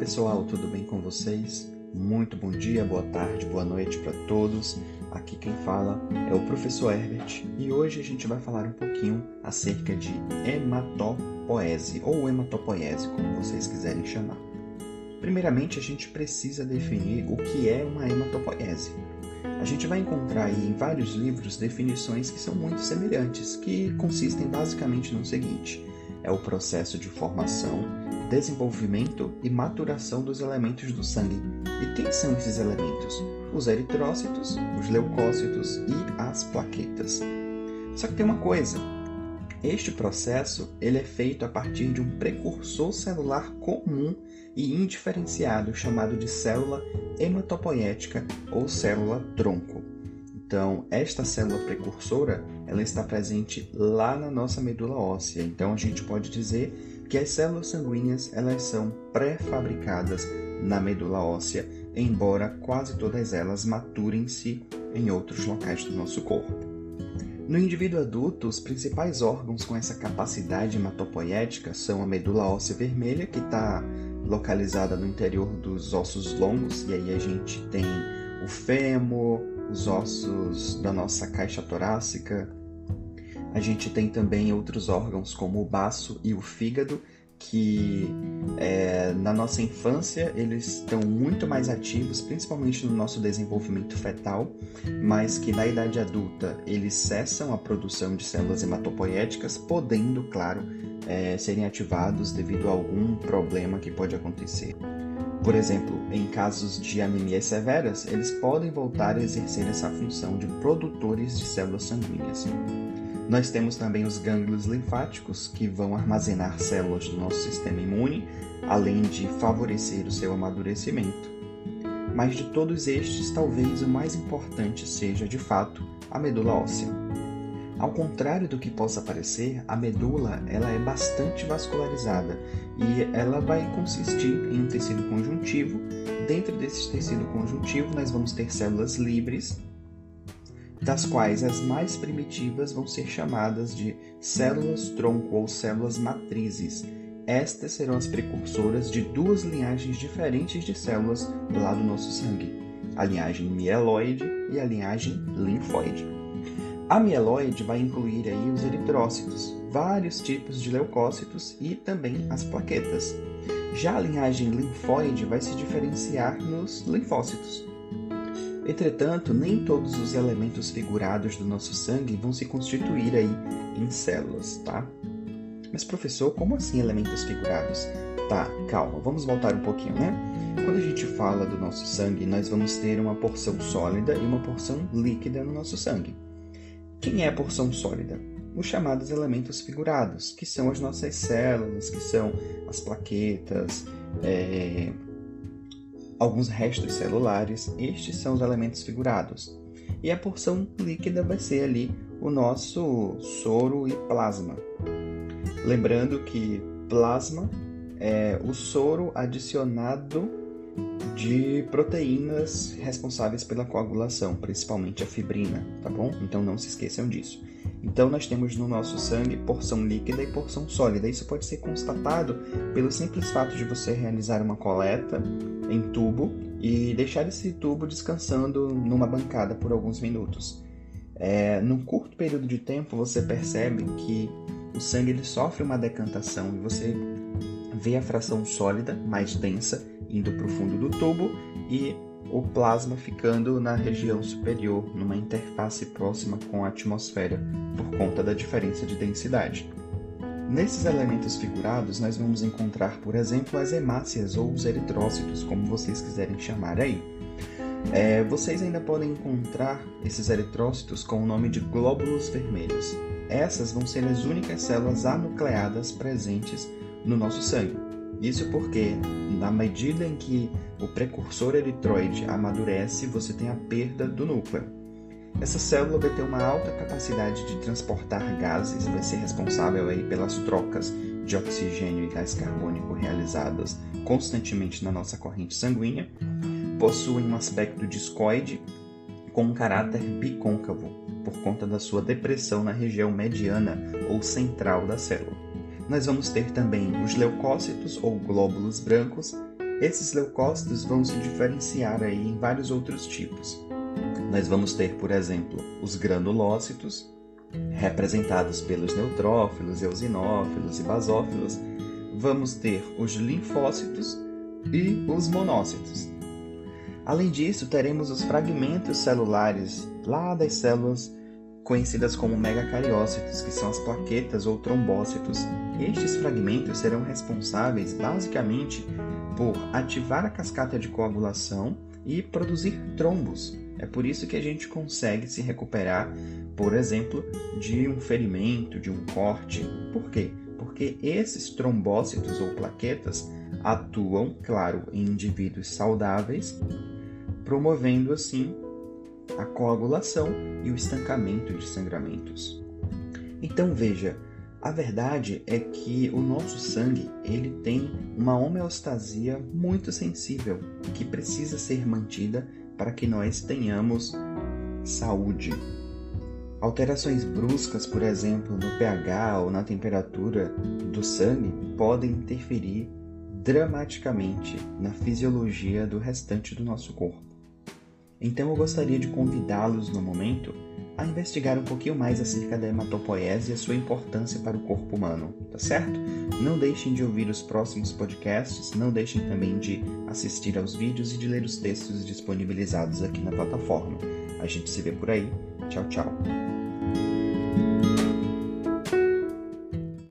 pessoal, tudo bem com vocês? Muito bom dia, boa tarde, boa noite para todos. Aqui quem fala é o professor Herbert e hoje a gente vai falar um pouquinho acerca de hematopoese ou hematopoese, como vocês quiserem chamar. Primeiramente, a gente precisa definir o que é uma hematopoese. A gente vai encontrar aí em vários livros definições que são muito semelhantes, que consistem basicamente no seguinte: é o processo de formação, desenvolvimento e maturação dos elementos do sangue. E quem são esses elementos? Os eritrócitos, os leucócitos e as plaquetas. Só que tem uma coisa, este processo ele é feito a partir de um precursor celular comum e indiferenciado chamado de célula hematopoética ou célula tronco. Então, esta célula precursora, ela está presente lá na nossa medula óssea. Então, a gente pode dizer que as células sanguíneas, elas são pré-fabricadas na medula óssea, embora quase todas elas maturem-se em outros locais do nosso corpo. No indivíduo adulto, os principais órgãos com essa capacidade hematopoética são a medula óssea vermelha, que está localizada no interior dos ossos longos, e aí a gente tem o fêmur, os ossos da nossa caixa torácica. A gente tem também outros órgãos como o baço e o fígado, que é, na nossa infância eles estão muito mais ativos, principalmente no nosso desenvolvimento fetal, mas que na idade adulta eles cessam a produção de células hematopoéticas, podendo, claro, é, serem ativados devido a algum problema que pode acontecer. Por exemplo, em casos de anemias severas, eles podem voltar a exercer essa função de produtores de células sanguíneas. Nós temos também os gânglios linfáticos, que vão armazenar células do nosso sistema imune, além de favorecer o seu amadurecimento. Mas de todos estes, talvez o mais importante seja, de fato, a medula óssea. Ao contrário do que possa parecer, a medula ela é bastante vascularizada e ela vai consistir em um tecido conjuntivo. Dentro desse tecido conjuntivo, nós vamos ter células livres das quais as mais primitivas vão ser chamadas de células-tronco ou células matrizes. Estas serão as precursoras de duas linhagens diferentes de células lá do nosso sangue, a linhagem mieloide e a linhagem linfóide. A mieloide vai incluir aí os eritrócitos, vários tipos de leucócitos e também as plaquetas. Já a linhagem linfóide vai se diferenciar nos linfócitos, Entretanto, nem todos os elementos figurados do nosso sangue vão se constituir aí em células, tá? Mas professor, como assim elementos figurados? Tá, calma, vamos voltar um pouquinho, né? Quando a gente fala do nosso sangue, nós vamos ter uma porção sólida e uma porção líquida no nosso sangue. Quem é a porção sólida? Os chamados elementos figurados, que são as nossas células, que são as plaquetas, é, alguns restos celulares, estes são os elementos figurados. E a porção líquida vai ser ali o nosso soro e plasma. Lembrando que plasma é o soro adicionado de proteínas responsáveis pela coagulação, principalmente a fibrina, tá bom? Então não se esqueçam disso. Então, nós temos no nosso sangue porção líquida e porção sólida. Isso pode ser constatado pelo simples fato de você realizar uma coleta em tubo e deixar esse tubo descansando numa bancada por alguns minutos. É, num curto período de tempo, você percebe que o sangue ele sofre uma decantação e você vê a fração sólida mais densa indo para o fundo do tubo e o plasma ficando na região superior, numa interface próxima com a atmosfera, por conta da diferença de densidade. Nesses elementos figurados, nós vamos encontrar, por exemplo, as hemácias ou os eritrócitos, como vocês quiserem chamar aí. É, vocês ainda podem encontrar esses eritrócitos com o nome de glóbulos vermelhos. Essas vão ser as únicas células anucleadas presentes no nosso sangue. Isso porque, na medida em que o precursor eritroide amadurece, você tem a perda do núcleo. Essa célula vai ter uma alta capacidade de transportar gases, vai ser responsável aí pelas trocas de oxigênio e gás carbônico realizadas constantemente na nossa corrente sanguínea, possui um aspecto discoide com um caráter bicôncavo, por conta da sua depressão na região mediana ou central da célula. Nós vamos ter também os leucócitos ou glóbulos brancos, Esses leucócitos vão se diferenciar aí em vários outros tipos. Nós vamos ter, por exemplo, os granulócitos, representados pelos neutrófilos, eosinófilos e basófilos. Vamos ter os linfócitos e os monócitos. Além disso, teremos os fragmentos celulares lá das células conhecidas como megacariócitos, que são as plaquetas ou trombócitos. Estes fragmentos serão responsáveis basicamente por ativar a cascata de coagulação e produzir trombos. É por isso que a gente consegue se recuperar, por exemplo, de um ferimento, de um corte. Por quê? Porque esses trombócitos ou plaquetas atuam, claro, em indivíduos saudáveis, promovendo assim a coagulação e o estancamento de sangramentos. Então veja, a verdade é que o nosso sangue ele tem uma homeostasia muito sensível que precisa ser mantida para que nós tenhamos saúde. Alterações bruscas, por exemplo, no pH ou na temperatura do sangue podem interferir dramaticamente na fisiologia do restante do nosso corpo. Então eu gostaria de convidá-los no momento a investigar um pouquinho mais acerca da hematopoese e a sua importância para o corpo humano, tá certo? Não deixem de ouvir os próximos podcasts, não deixem também de assistir aos vídeos e de ler os textos disponibilizados aqui na plataforma. A gente se vê por aí. Tchau, tchau.